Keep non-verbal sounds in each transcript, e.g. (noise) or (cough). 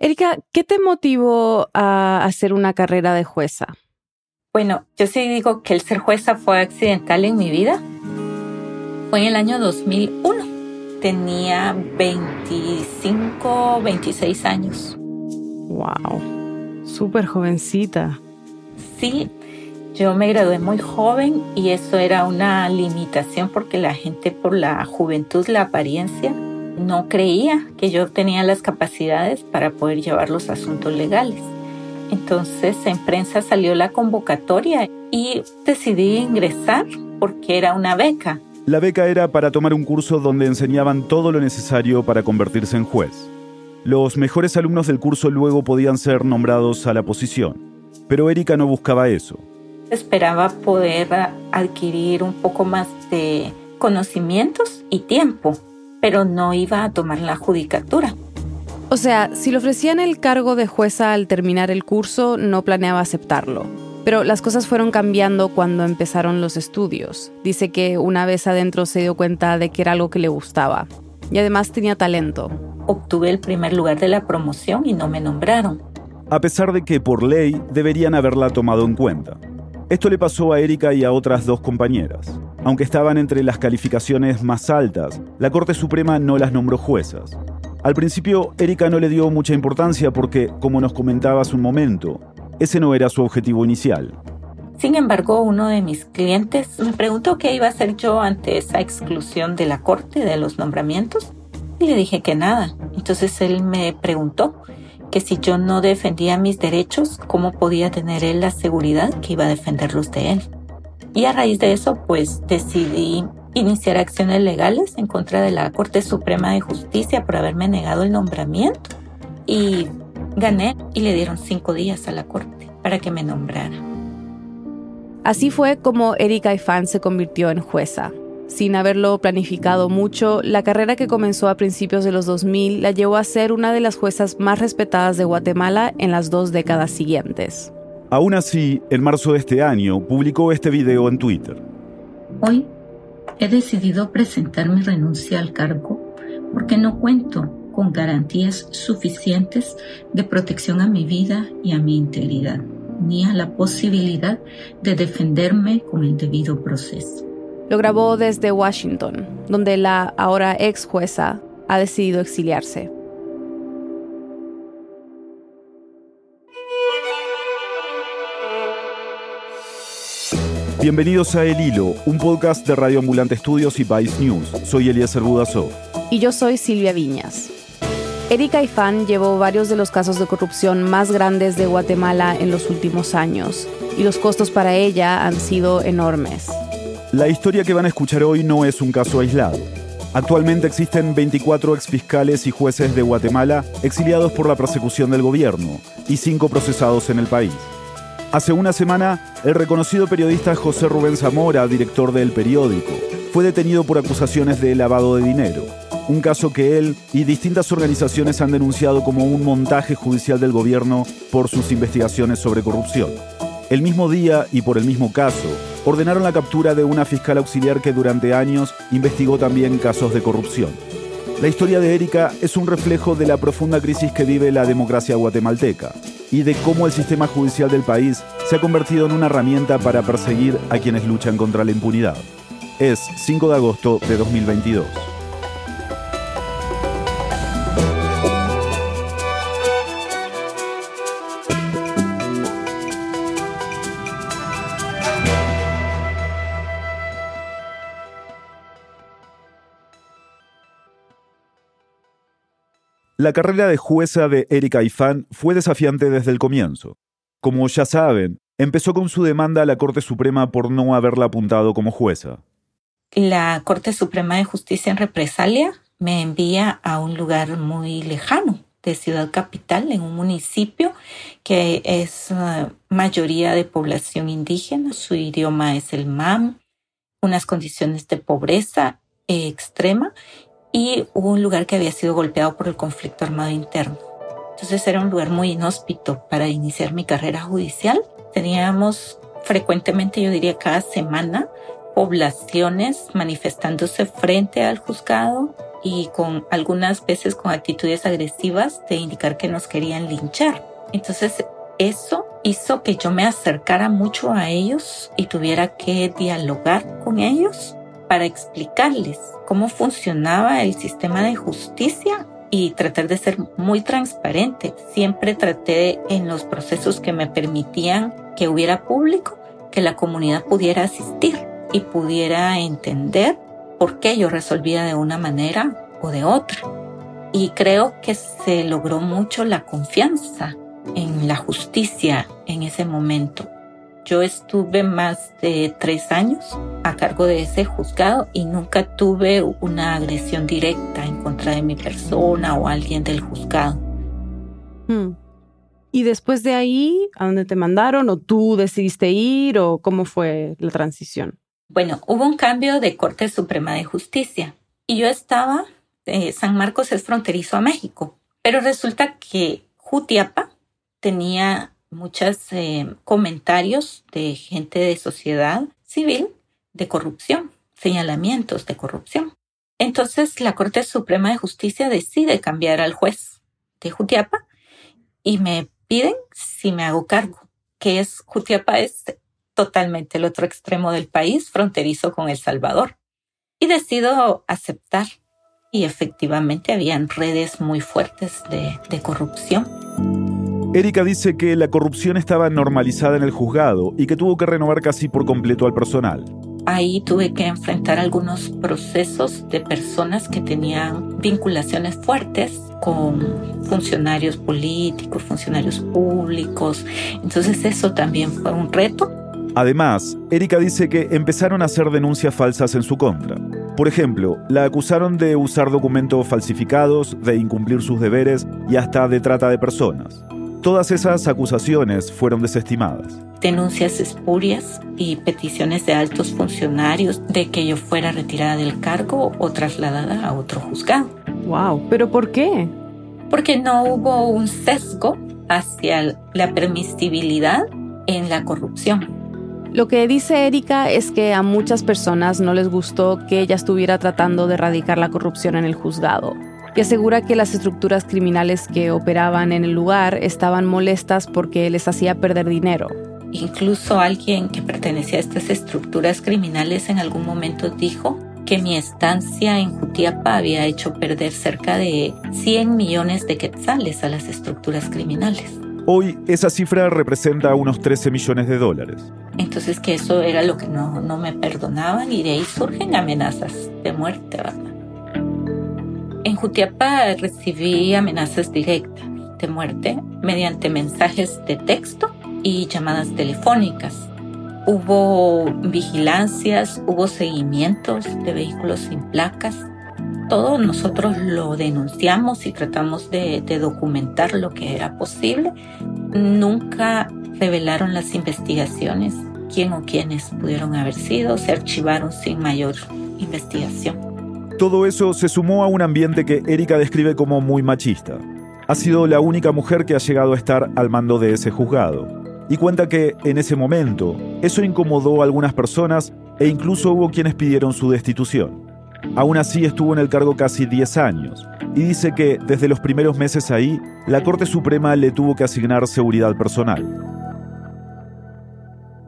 Erika, ¿qué te motivó a hacer una carrera de jueza? Bueno, yo sí digo que el ser jueza fue accidental en mi vida. Fue en el año 2001. Tenía 25, 26 años. Wow, súper jovencita. Sí, yo me gradué muy joven y eso era una limitación porque la gente por la juventud, la apariencia, no creía que yo tenía las capacidades para poder llevar los asuntos legales. Entonces en prensa salió la convocatoria y decidí ingresar porque era una beca. La beca era para tomar un curso donde enseñaban todo lo necesario para convertirse en juez. Los mejores alumnos del curso luego podían ser nombrados a la posición, pero Erika no buscaba eso. Esperaba poder adquirir un poco más de conocimientos y tiempo, pero no iba a tomar la judicatura. O sea, si le ofrecían el cargo de jueza al terminar el curso, no planeaba aceptarlo. Pero las cosas fueron cambiando cuando empezaron los estudios. Dice que una vez adentro se dio cuenta de que era algo que le gustaba. Y además tenía talento. Obtuve el primer lugar de la promoción y no me nombraron. A pesar de que por ley deberían haberla tomado en cuenta. Esto le pasó a Erika y a otras dos compañeras. Aunque estaban entre las calificaciones más altas, la Corte Suprema no las nombró juezas. Al principio, Erika no le dio mucha importancia porque, como nos comentaba hace un momento, ese no era su objetivo inicial. Sin embargo, uno de mis clientes me preguntó qué iba a hacer yo ante esa exclusión de la Corte de los nombramientos y le dije que nada. Entonces él me preguntó que si yo no defendía mis derechos, ¿cómo podía tener él la seguridad que iba a defenderlos de él? Y a raíz de eso, pues decidí iniciar acciones legales en contra de la Corte Suprema de Justicia por haberme negado el nombramiento. Y gané y le dieron cinco días a la Corte para que me nombrara. Así fue como Erika Ifán se convirtió en jueza. Sin haberlo planificado mucho, la carrera que comenzó a principios de los 2000 la llevó a ser una de las juezas más respetadas de Guatemala en las dos décadas siguientes. Aún así, en marzo de este año, publicó este video en Twitter. Hoy he decidido presentar mi renuncia al cargo porque no cuento con garantías suficientes de protección a mi vida y a mi integridad, ni a la posibilidad de defenderme con el debido proceso. Lo grabó desde Washington, donde la ahora ex jueza ha decidido exiliarse. Bienvenidos a El Hilo, un podcast de Radio Ambulante Estudios y Vice News. Soy Eliezer Budasov. Y yo soy Silvia Viñas. Erika Ifán llevó varios de los casos de corrupción más grandes de Guatemala en los últimos años, y los costos para ella han sido enormes. La historia que van a escuchar hoy no es un caso aislado. Actualmente existen 24 exfiscales y jueces de Guatemala exiliados por la persecución del gobierno y 5 procesados en el país. Hace una semana, el reconocido periodista José Rubén Zamora, director del periódico, fue detenido por acusaciones de lavado de dinero, un caso que él y distintas organizaciones han denunciado como un montaje judicial del gobierno por sus investigaciones sobre corrupción. El mismo día y por el mismo caso, ordenaron la captura de una fiscal auxiliar que durante años investigó también casos de corrupción. La historia de Erika es un reflejo de la profunda crisis que vive la democracia guatemalteca y de cómo el sistema judicial del país se ha convertido en una herramienta para perseguir a quienes luchan contra la impunidad. Es 5 de agosto de 2022. La carrera de jueza de Erika Ifán fue desafiante desde el comienzo. Como ya saben, empezó con su demanda a la Corte Suprema por no haberla apuntado como jueza. La Corte Suprema de Justicia en represalia me envía a un lugar muy lejano de Ciudad Capital, en un municipio que es uh, mayoría de población indígena. Su idioma es el MAM, unas condiciones de pobreza extrema y un lugar que había sido golpeado por el conflicto armado interno. Entonces era un lugar muy inhóspito para iniciar mi carrera judicial. Teníamos frecuentemente, yo diría cada semana, poblaciones manifestándose frente al juzgado y con algunas veces con actitudes agresivas de indicar que nos querían linchar. Entonces eso hizo que yo me acercara mucho a ellos y tuviera que dialogar con ellos para explicarles cómo funcionaba el sistema de justicia y tratar de ser muy transparente. Siempre traté en los procesos que me permitían que hubiera público, que la comunidad pudiera asistir y pudiera entender por qué yo resolvía de una manera o de otra. Y creo que se logró mucho la confianza en la justicia en ese momento. Yo estuve más de tres años a cargo de ese juzgado y nunca tuve una agresión directa en contra de mi persona o alguien del juzgado. Hmm. ¿Y después de ahí, a dónde te mandaron o tú decidiste ir o cómo fue la transición? Bueno, hubo un cambio de Corte Suprema de Justicia y yo estaba, eh, San Marcos es fronterizo a México, pero resulta que Jutiapa tenía muchos eh, comentarios de gente de sociedad civil de corrupción, señalamientos de corrupción. Entonces la Corte Suprema de Justicia decide cambiar al juez de Jutiapa y me piden si me hago cargo, que es Jutiapa es totalmente el otro extremo del país, fronterizo con El Salvador. Y decido aceptar. Y efectivamente habían redes muy fuertes de, de corrupción. Erika dice que la corrupción estaba normalizada en el juzgado y que tuvo que renovar casi por completo al personal. Ahí tuve que enfrentar algunos procesos de personas que tenían vinculaciones fuertes con funcionarios políticos, funcionarios públicos. Entonces eso también fue un reto. Además, Erika dice que empezaron a hacer denuncias falsas en su contra. Por ejemplo, la acusaron de usar documentos falsificados, de incumplir sus deberes y hasta de trata de personas. Todas esas acusaciones fueron desestimadas. Denuncias espurias y peticiones de altos funcionarios de que yo fuera retirada del cargo o trasladada a otro juzgado. Wow, ¿pero por qué? Porque no hubo un sesgo hacia la permisibilidad en la corrupción. Lo que dice Erika es que a muchas personas no les gustó que ella estuviera tratando de erradicar la corrupción en el juzgado y asegura que las estructuras criminales que operaban en el lugar estaban molestas porque les hacía perder dinero. Incluso alguien que pertenecía a estas estructuras criminales en algún momento dijo que mi estancia en Jutiapa había hecho perder cerca de 100 millones de quetzales a las estructuras criminales. Hoy esa cifra representa unos 13 millones de dólares. Entonces que eso era lo que no, no me perdonaban y de ahí surgen amenazas de muerte, ¿verdad? En Jutiapa recibí amenazas directas de muerte mediante mensajes de texto y llamadas telefónicas. Hubo vigilancias, hubo seguimientos de vehículos sin placas. Todos nosotros lo denunciamos y tratamos de, de documentar lo que era posible. Nunca revelaron las investigaciones quién o quiénes pudieron haber sido, se archivaron sin mayor investigación. Todo eso se sumó a un ambiente que Erika describe como muy machista. Ha sido la única mujer que ha llegado a estar al mando de ese juzgado. Y cuenta que, en ese momento, eso incomodó a algunas personas e incluso hubo quienes pidieron su destitución. Aún así estuvo en el cargo casi 10 años y dice que desde los primeros meses ahí, la Corte Suprema le tuvo que asignar seguridad personal.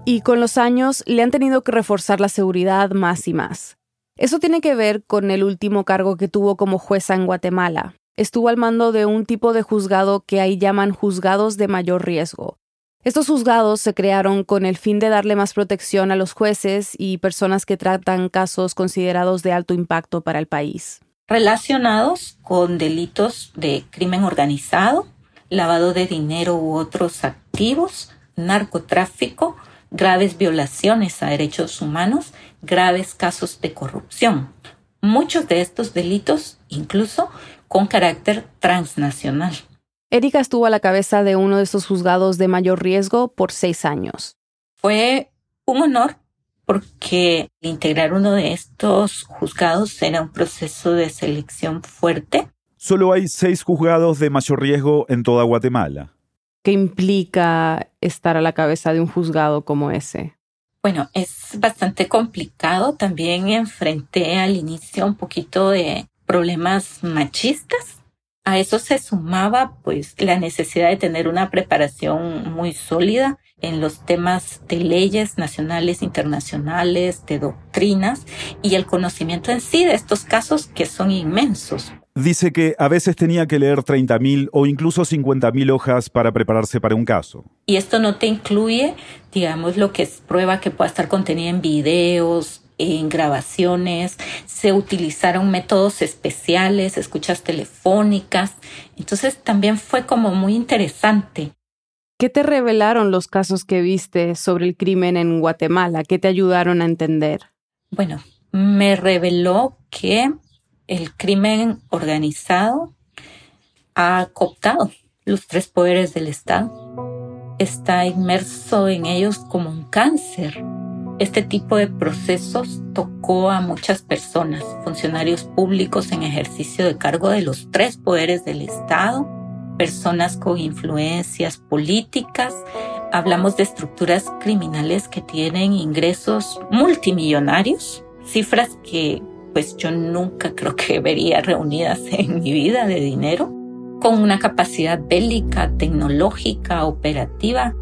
Y con los años le han tenido que reforzar la seguridad más y más. Eso tiene que ver con el último cargo que tuvo como jueza en Guatemala. Estuvo al mando de un tipo de juzgado que ahí llaman juzgados de mayor riesgo. Estos juzgados se crearon con el fin de darle más protección a los jueces y personas que tratan casos considerados de alto impacto para el país. Relacionados con delitos de crimen organizado, lavado de dinero u otros activos, narcotráfico, graves violaciones a derechos humanos, graves casos de corrupción. Muchos de estos delitos, incluso con carácter transnacional. Erika estuvo a la cabeza de uno de esos juzgados de mayor riesgo por seis años. Fue un honor porque integrar uno de estos juzgados era un proceso de selección fuerte. Solo hay seis juzgados de mayor riesgo en toda Guatemala. ¿Qué implica estar a la cabeza de un juzgado como ese? Bueno, es bastante complicado. También enfrenté al inicio un poquito de problemas machistas. A eso se sumaba pues la necesidad de tener una preparación muy sólida en los temas de leyes nacionales, internacionales, de doctrinas y el conocimiento en sí de estos casos que son inmensos. Dice que a veces tenía que leer 30.000 o incluso 50.000 hojas para prepararse para un caso. Y esto no te incluye, digamos, lo que es prueba que pueda estar contenida en videos, en grabaciones, se utilizaron métodos especiales, escuchas telefónicas. Entonces también fue como muy interesante. ¿Qué te revelaron los casos que viste sobre el crimen en Guatemala? ¿Qué te ayudaron a entender? Bueno, me reveló que el crimen organizado ha cooptado los tres poderes del Estado. Está inmerso en ellos como un cáncer. Este tipo de procesos tocó a muchas personas, funcionarios públicos en ejercicio de cargo de los tres poderes del Estado, personas con influencias políticas. Hablamos de estructuras criminales que tienen ingresos multimillonarios, cifras que pues yo nunca creo que vería reunidas (laughs) en mi vida de dinero, con una capacidad bélica, tecnológica, operativa,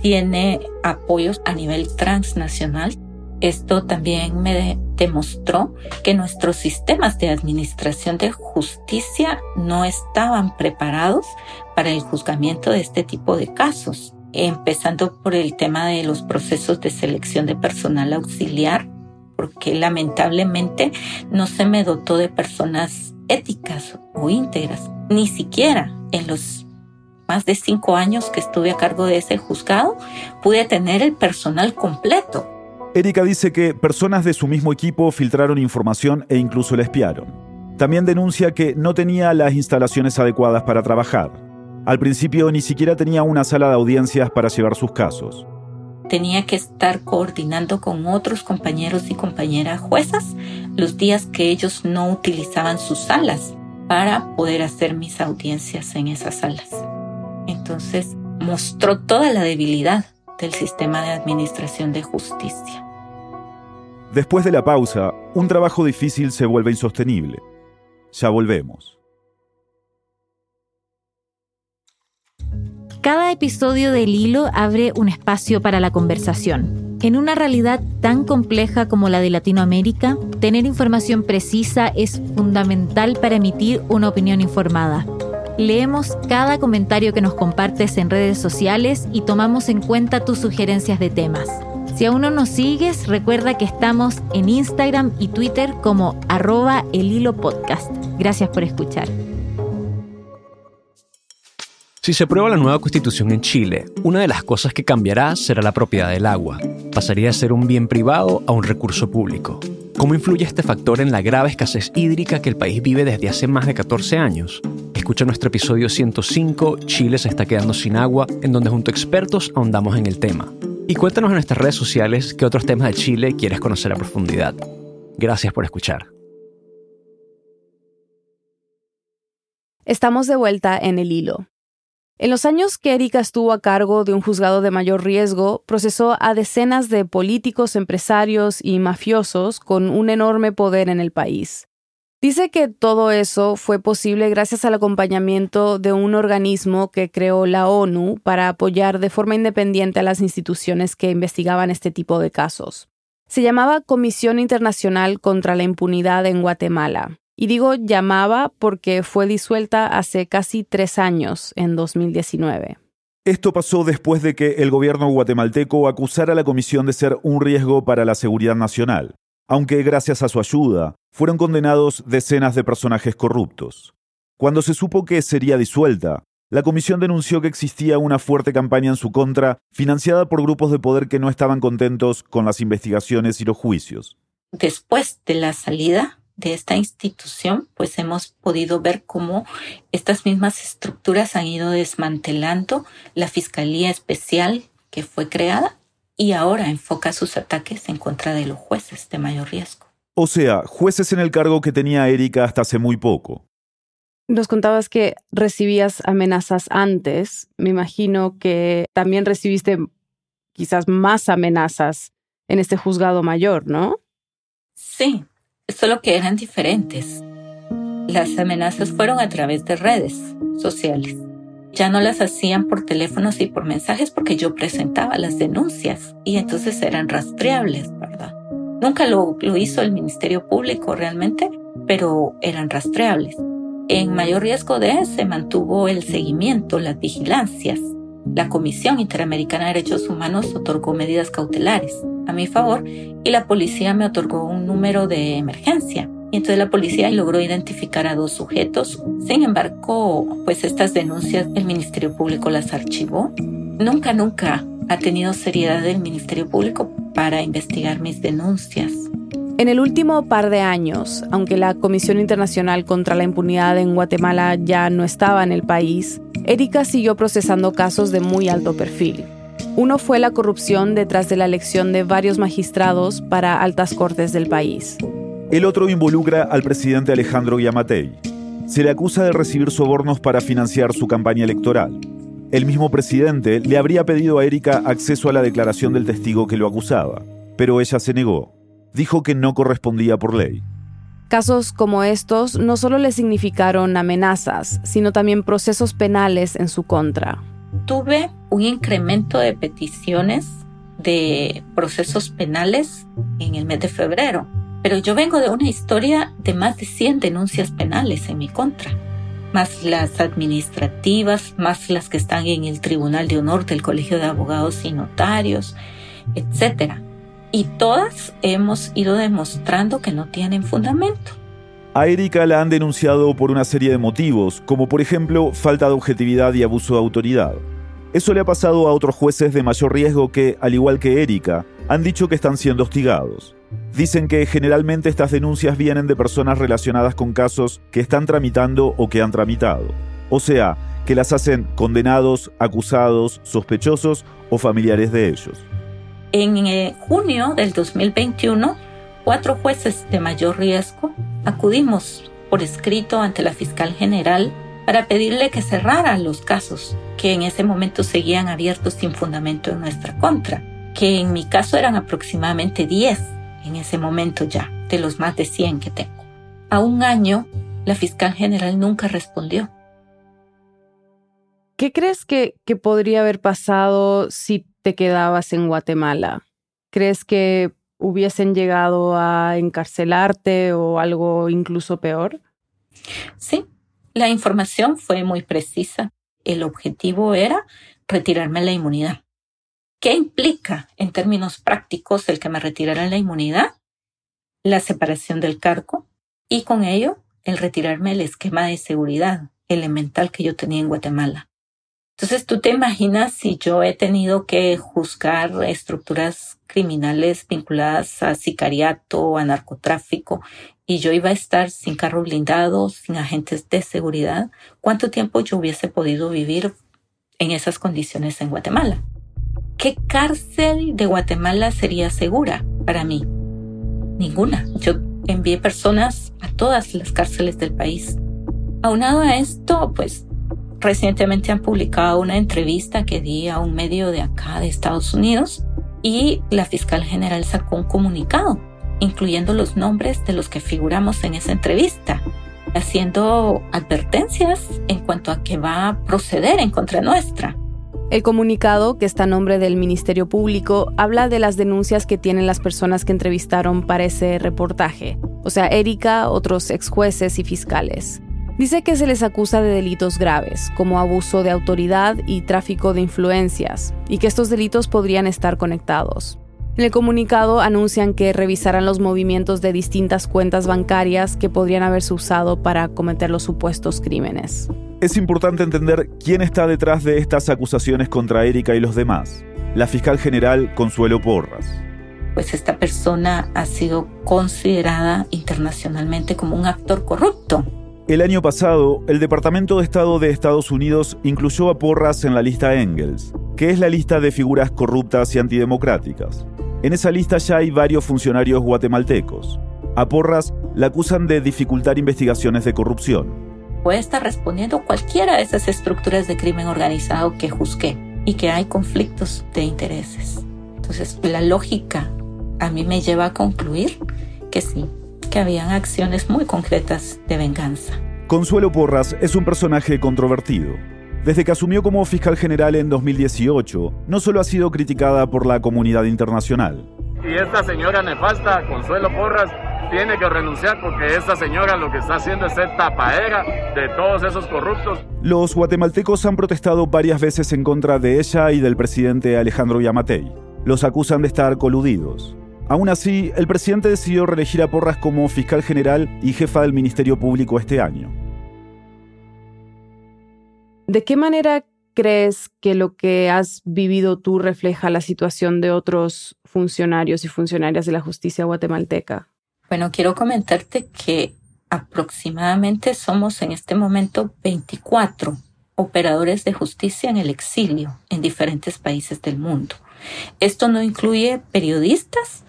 tiene apoyos a nivel transnacional. Esto también me demostró que nuestros sistemas de administración de justicia no estaban preparados para el juzgamiento de este tipo de casos, empezando por el tema de los procesos de selección de personal auxiliar porque lamentablemente no se me dotó de personas éticas o íntegras, ni siquiera en los más de cinco años que estuve a cargo de ese juzgado, pude tener el personal completo. Erika dice que personas de su mismo equipo filtraron información e incluso la espiaron. También denuncia que no tenía las instalaciones adecuadas para trabajar. Al principio ni siquiera tenía una sala de audiencias para llevar sus casos tenía que estar coordinando con otros compañeros y compañeras juezas los días que ellos no utilizaban sus salas para poder hacer mis audiencias en esas salas. Entonces mostró toda la debilidad del sistema de administración de justicia. Después de la pausa, un trabajo difícil se vuelve insostenible. Ya volvemos. Cada episodio del hilo abre un espacio para la conversación. En una realidad tan compleja como la de Latinoamérica, tener información precisa es fundamental para emitir una opinión informada. Leemos cada comentario que nos compartes en redes sociales y tomamos en cuenta tus sugerencias de temas. Si aún no nos sigues, recuerda que estamos en Instagram y Twitter como arroba el hilo podcast. Gracias por escuchar. Si se aprueba la nueva constitución en Chile, una de las cosas que cambiará será la propiedad del agua. Pasaría a ser un bien privado a un recurso público. ¿Cómo influye este factor en la grave escasez hídrica que el país vive desde hace más de 14 años? Escucha nuestro episodio 105, Chile se está quedando sin agua, en donde junto a expertos ahondamos en el tema. Y cuéntanos en nuestras redes sociales qué otros temas de Chile quieres conocer a profundidad. Gracias por escuchar. Estamos de vuelta en el hilo. En los años que Erika estuvo a cargo de un juzgado de mayor riesgo, procesó a decenas de políticos, empresarios y mafiosos con un enorme poder en el país. Dice que todo eso fue posible gracias al acompañamiento de un organismo que creó la ONU para apoyar de forma independiente a las instituciones que investigaban este tipo de casos. Se llamaba Comisión Internacional contra la Impunidad en Guatemala. Y digo llamaba porque fue disuelta hace casi tres años, en 2019. Esto pasó después de que el gobierno guatemalteco acusara a la comisión de ser un riesgo para la seguridad nacional, aunque gracias a su ayuda fueron condenados decenas de personajes corruptos. Cuando se supo que sería disuelta, la comisión denunció que existía una fuerte campaña en su contra, financiada por grupos de poder que no estaban contentos con las investigaciones y los juicios. Después de la salida de esta institución, pues hemos podido ver cómo estas mismas estructuras han ido desmantelando la Fiscalía Especial que fue creada y ahora enfoca sus ataques en contra de los jueces de mayor riesgo. O sea, jueces en el cargo que tenía Erika hasta hace muy poco. Nos contabas que recibías amenazas antes. Me imagino que también recibiste quizás más amenazas en este juzgado mayor, ¿no? Sí, solo que eran diferentes. las amenazas fueron a través de redes sociales. Ya no las hacían por teléfonos y por mensajes porque yo presentaba las denuncias y entonces eran rastreables, ¿verdad? Nunca lo, hizo el Ministerio Público realmente, pero eran rastreables. En mayor riesgo de se mantuvo el seguimiento, las vigilancias. La Comisión Interamericana de Derechos Humanos otorgó medidas cautelares a mi favor y la policía me otorgó un número de emergencia. Y entonces la policía logró identificar a dos sujetos. Sin embargo, pues estas denuncias el Ministerio Público las archivó. Nunca, nunca ha tenido seriedad el Ministerio Público para investigar mis denuncias. En el último par de años, aunque la Comisión Internacional contra la Impunidad en Guatemala ya no estaba en el país, Erika siguió procesando casos de muy alto perfil. Uno fue la corrupción detrás de la elección de varios magistrados para altas cortes del país. El otro involucra al presidente Alejandro Yamatei. Se le acusa de recibir sobornos para financiar su campaña electoral. El mismo presidente le habría pedido a Erika acceso a la declaración del testigo que lo acusaba, pero ella se negó dijo que no correspondía por ley. Casos como estos no solo le significaron amenazas, sino también procesos penales en su contra. Tuve un incremento de peticiones de procesos penales en el mes de febrero, pero yo vengo de una historia de más de 100 denuncias penales en mi contra, más las administrativas, más las que están en el Tribunal de Honor del Colegio de Abogados y Notarios, etcétera y todas hemos ido demostrando que no tienen fundamento. A Erika la han denunciado por una serie de motivos, como por ejemplo falta de objetividad y abuso de autoridad. Eso le ha pasado a otros jueces de mayor riesgo que, al igual que Erika, han dicho que están siendo hostigados. Dicen que generalmente estas denuncias vienen de personas relacionadas con casos que están tramitando o que han tramitado. O sea, que las hacen condenados, acusados, sospechosos o familiares de ellos. En eh, junio del 2021, cuatro jueces de mayor riesgo acudimos por escrito ante la fiscal general para pedirle que cerrara los casos que en ese momento seguían abiertos sin fundamento en nuestra contra, que en mi caso eran aproximadamente 10 en ese momento ya, de los más de 100 que tengo. A un año, la fiscal general nunca respondió. ¿Qué crees que, que podría haber pasado si te quedabas en Guatemala? ¿Crees que hubiesen llegado a encarcelarte o algo incluso peor? Sí, la información fue muy precisa. El objetivo era retirarme la inmunidad. ¿Qué implica en términos prácticos el que me retiraran la inmunidad? La separación del cargo y con ello el retirarme el esquema de seguridad elemental que yo tenía en Guatemala. Entonces tú te imaginas si yo he tenido que juzgar estructuras criminales vinculadas a sicariato, a narcotráfico, y yo iba a estar sin carro blindado, sin agentes de seguridad, ¿cuánto tiempo yo hubiese podido vivir en esas condiciones en Guatemala? ¿Qué cárcel de Guatemala sería segura para mí? Ninguna. Yo envié personas a todas las cárceles del país. Aunado a esto, pues Recientemente han publicado una entrevista que di a un medio de acá de Estados Unidos y la fiscal general sacó un comunicado, incluyendo los nombres de los que figuramos en esa entrevista, haciendo advertencias en cuanto a que va a proceder en contra nuestra. El comunicado, que está a nombre del Ministerio Público, habla de las denuncias que tienen las personas que entrevistaron para ese reportaje, o sea, Erika, otros ex jueces y fiscales. Dice que se les acusa de delitos graves, como abuso de autoridad y tráfico de influencias, y que estos delitos podrían estar conectados. En el comunicado anuncian que revisarán los movimientos de distintas cuentas bancarias que podrían haberse usado para cometer los supuestos crímenes. Es importante entender quién está detrás de estas acusaciones contra Erika y los demás. La fiscal general Consuelo Porras. Pues esta persona ha sido considerada internacionalmente como un actor corrupto el año pasado, el Departamento de Estado de Estados Unidos incluyó a Porras en la lista Engels, que es la lista de figuras corruptas y antidemocráticas. En esa lista ya hay varios funcionarios guatemaltecos. A Porras la acusan de dificultar investigaciones de corrupción. Puede estar respondiendo cualquiera de esas estructuras de crimen organizado que juzgué y que hay conflictos de intereses. Entonces, la lógica a mí me lleva a concluir que sí, que habían acciones muy concretas de venganza. Consuelo Porras es un personaje controvertido. Desde que asumió como fiscal general en 2018, no solo ha sido criticada por la comunidad internacional. Y esta señora nefasta, Consuelo Porras, tiene que renunciar porque esta señora lo que está haciendo es ser tapadera de todos esos corruptos. Los guatemaltecos han protestado varias veces en contra de ella y del presidente Alejandro Yamatei. Los acusan de estar coludidos. Aún así, el presidente decidió reelegir a Porras como fiscal general y jefa del Ministerio Público este año. ¿De qué manera crees que lo que has vivido tú refleja la situación de otros funcionarios y funcionarias de la justicia guatemalteca? Bueno, quiero comentarte que aproximadamente somos en este momento 24 operadores de justicia en el exilio en diferentes países del mundo. Esto no incluye periodistas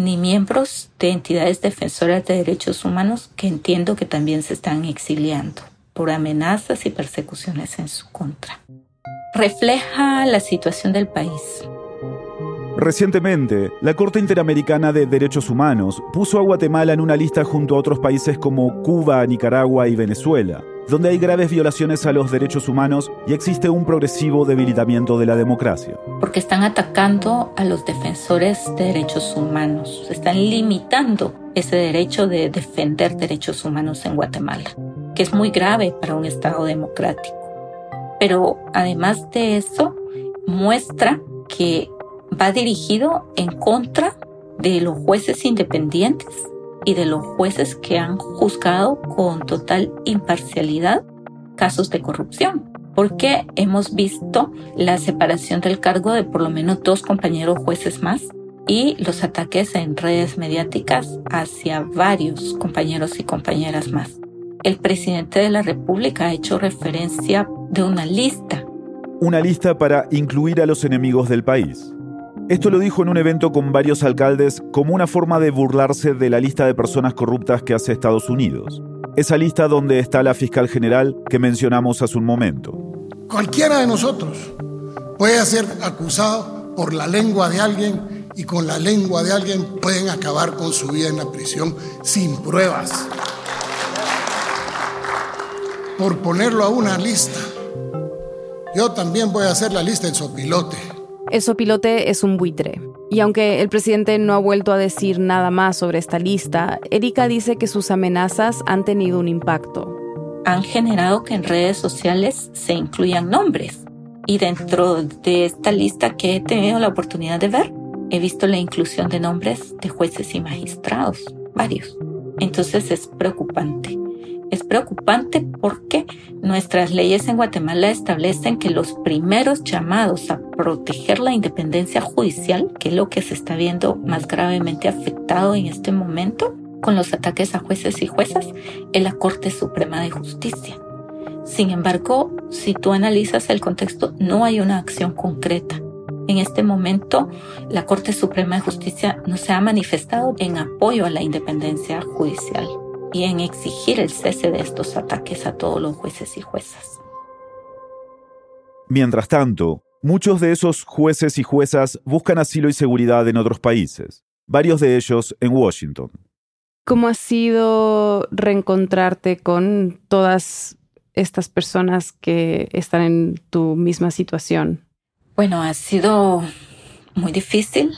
ni miembros de entidades defensoras de derechos humanos que entiendo que también se están exiliando por amenazas y persecuciones en su contra. Refleja la situación del país. Recientemente, la Corte Interamericana de Derechos Humanos puso a Guatemala en una lista junto a otros países como Cuba, Nicaragua y Venezuela, donde hay graves violaciones a los derechos humanos y existe un progresivo debilitamiento de la democracia. Porque están atacando a los defensores de derechos humanos, están limitando ese derecho de defender derechos humanos en Guatemala, que es muy grave para un Estado democrático. Pero además de eso, muestra que va dirigido en contra de los jueces independientes y de los jueces que han juzgado con total imparcialidad casos de corrupción, porque hemos visto la separación del cargo de por lo menos dos compañeros jueces más y los ataques en redes mediáticas hacia varios compañeros y compañeras más. El presidente de la República ha hecho referencia de una lista. Una lista para incluir a los enemigos del país. Esto lo dijo en un evento con varios alcaldes como una forma de burlarse de la lista de personas corruptas que hace Estados Unidos. Esa lista donde está la fiscal general que mencionamos hace un momento. Cualquiera de nosotros puede ser acusado por la lengua de alguien y con la lengua de alguien pueden acabar con su vida en la prisión sin pruebas. Por ponerlo a una lista, yo también voy a hacer la lista en sopilote. Eso pilote es un buitre. Y aunque el presidente no ha vuelto a decir nada más sobre esta lista, Erika dice que sus amenazas han tenido un impacto. Han generado que en redes sociales se incluyan nombres. Y dentro de esta lista que he tenido la oportunidad de ver, he visto la inclusión de nombres de jueces y magistrados, varios. Entonces es preocupante. Es preocupante porque nuestras leyes en Guatemala establecen que los primeros llamados a proteger la independencia judicial, que es lo que se está viendo más gravemente afectado en este momento con los ataques a jueces y juezas, es la Corte Suprema de Justicia. Sin embargo, si tú analizas el contexto, no hay una acción concreta. En este momento, la Corte Suprema de Justicia no se ha manifestado en apoyo a la independencia judicial y en exigir el cese de estos ataques a todos los jueces y juezas. Mientras tanto, muchos de esos jueces y juezas buscan asilo y seguridad en otros países, varios de ellos en Washington. ¿Cómo ha sido reencontrarte con todas estas personas que están en tu misma situación? Bueno, ha sido muy difícil,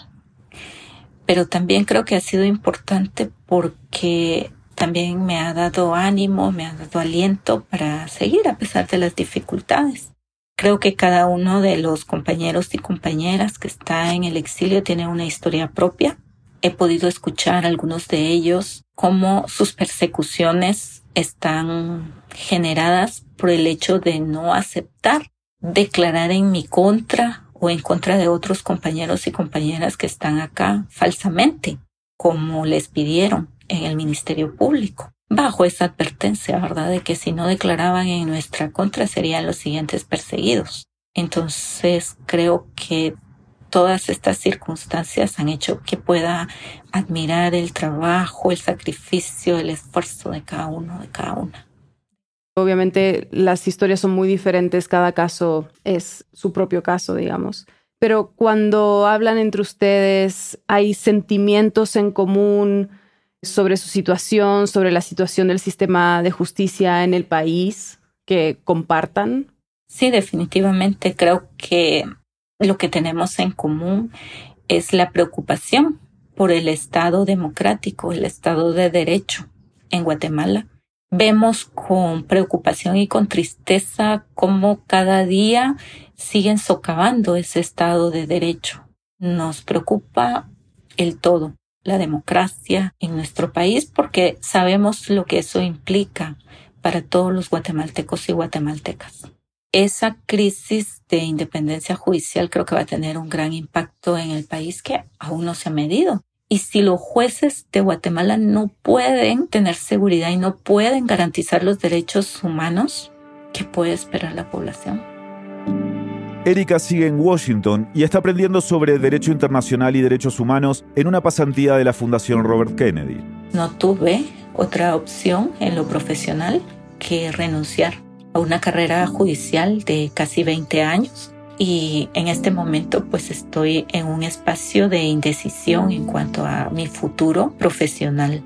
pero también creo que ha sido importante porque también me ha dado ánimo, me ha dado aliento para seguir a pesar de las dificultades. Creo que cada uno de los compañeros y compañeras que está en el exilio tiene una historia propia. He podido escuchar a algunos de ellos cómo sus persecuciones están generadas por el hecho de no aceptar declarar en mi contra o en contra de otros compañeros y compañeras que están acá falsamente, como les pidieron en el Ministerio Público, bajo esa advertencia, ¿verdad?, de que si no declaraban en nuestra contra serían los siguientes perseguidos. Entonces, creo que todas estas circunstancias han hecho que pueda admirar el trabajo, el sacrificio, el esfuerzo de cada uno, de cada una. Obviamente las historias son muy diferentes, cada caso es su propio caso, digamos. Pero cuando hablan entre ustedes, hay sentimientos en común, sobre su situación, sobre la situación del sistema de justicia en el país, que compartan? Sí, definitivamente creo que lo que tenemos en común es la preocupación por el Estado democrático, el Estado de Derecho en Guatemala. Vemos con preocupación y con tristeza cómo cada día siguen socavando ese Estado de Derecho. Nos preocupa el todo, la democracia en nuestro país, porque sabemos lo que eso implica para todos los guatemaltecos y guatemaltecas esa crisis de independencia judicial creo que va a tener un gran impacto en el país que aún no se ha medido. Y si los jueces de Guatemala no pueden tener seguridad y no pueden garantizar los derechos humanos, ¿qué puede esperar la población? Erika sigue en Washington y está aprendiendo sobre derecho internacional y derechos humanos en una pasantía de la Fundación Robert Kennedy. No tuve otra opción en lo profesional que renunciar a una carrera judicial de casi 20 años y en este momento pues estoy en un espacio de indecisión en cuanto a mi futuro profesional.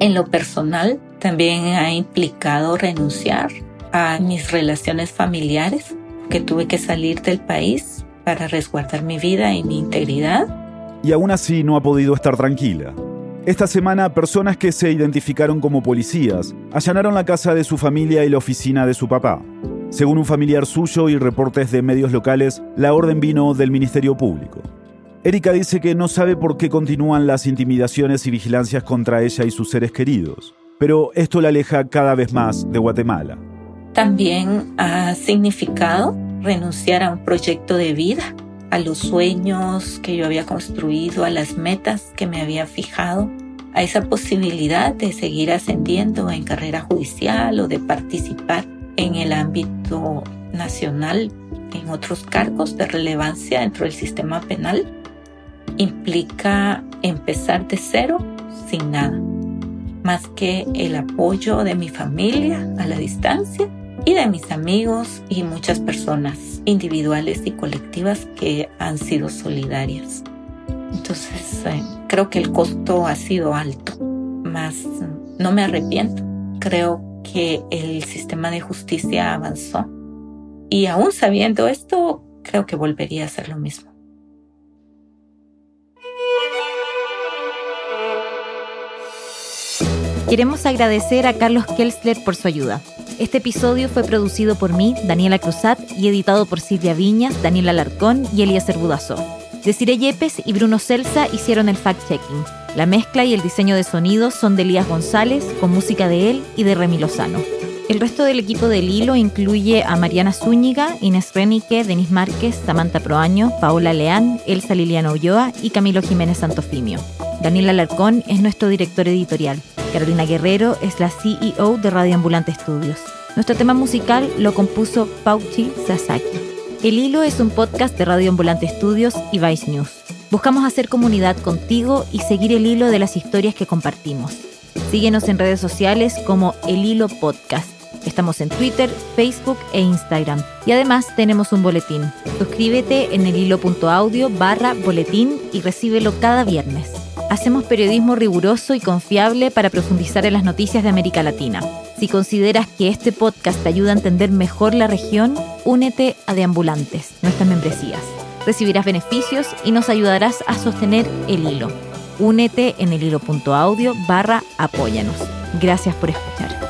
En lo personal también ha implicado renunciar a mis relaciones familiares, que tuve que salir del país para resguardar mi vida y mi integridad. Y aún así no ha podido estar tranquila. Esta semana, personas que se identificaron como policías allanaron la casa de su familia y la oficina de su papá. Según un familiar suyo y reportes de medios locales, la orden vino del Ministerio Público. Erika dice que no sabe por qué continúan las intimidaciones y vigilancias contra ella y sus seres queridos, pero esto la aleja cada vez más de Guatemala. También ha significado renunciar a un proyecto de vida a los sueños que yo había construido, a las metas que me había fijado, a esa posibilidad de seguir ascendiendo en carrera judicial o de participar en el ámbito nacional en otros cargos de relevancia dentro del sistema penal, implica empezar de cero sin nada, más que el apoyo de mi familia a la distancia y de mis amigos y muchas personas individuales y colectivas que han sido solidarias. Entonces, eh, creo que el costo ha sido alto, más no me arrepiento. Creo que el sistema de justicia avanzó y aún sabiendo esto, creo que volvería a hacer lo mismo. Queremos agradecer a Carlos Kelsler por su ayuda. Este episodio fue producido por mí, Daniela Cruzat, y editado por Silvia Viñas, Daniela Alarcón y Elías Budazó. Desiree Yepes y Bruno Celsa hicieron el fact-checking. La mezcla y el diseño de sonidos son de Elías González, con música de él y de Remy Lozano. El resto del equipo del hilo incluye a Mariana Zúñiga, Inés Renique, Denis Márquez, Samantha Proaño, Paola Leán, Elsa Liliana Ulloa y Camilo Jiménez Santofimio. Daniel Alarcón es nuestro director editorial. Carolina Guerrero es la CEO de Radio Ambulante Estudios. Nuestro tema musical lo compuso Pauchi Sasaki. El Hilo es un podcast de Radio Ambulante Estudios y Vice News. Buscamos hacer comunidad contigo y seguir el hilo de las historias que compartimos. Síguenos en redes sociales como El Hilo Podcast. Estamos en Twitter, Facebook e Instagram. Y además tenemos un boletín. Suscríbete en elhilo.audio barra boletín y recíbelo cada viernes. Hacemos periodismo riguroso y confiable para profundizar en las noticias de América Latina. Si consideras que este podcast te ayuda a entender mejor la región, únete a Deambulantes, nuestras membresías. Recibirás beneficios y nos ayudarás a sostener el hilo. Únete en el hilo.audio barra apóyanos. Gracias por escuchar.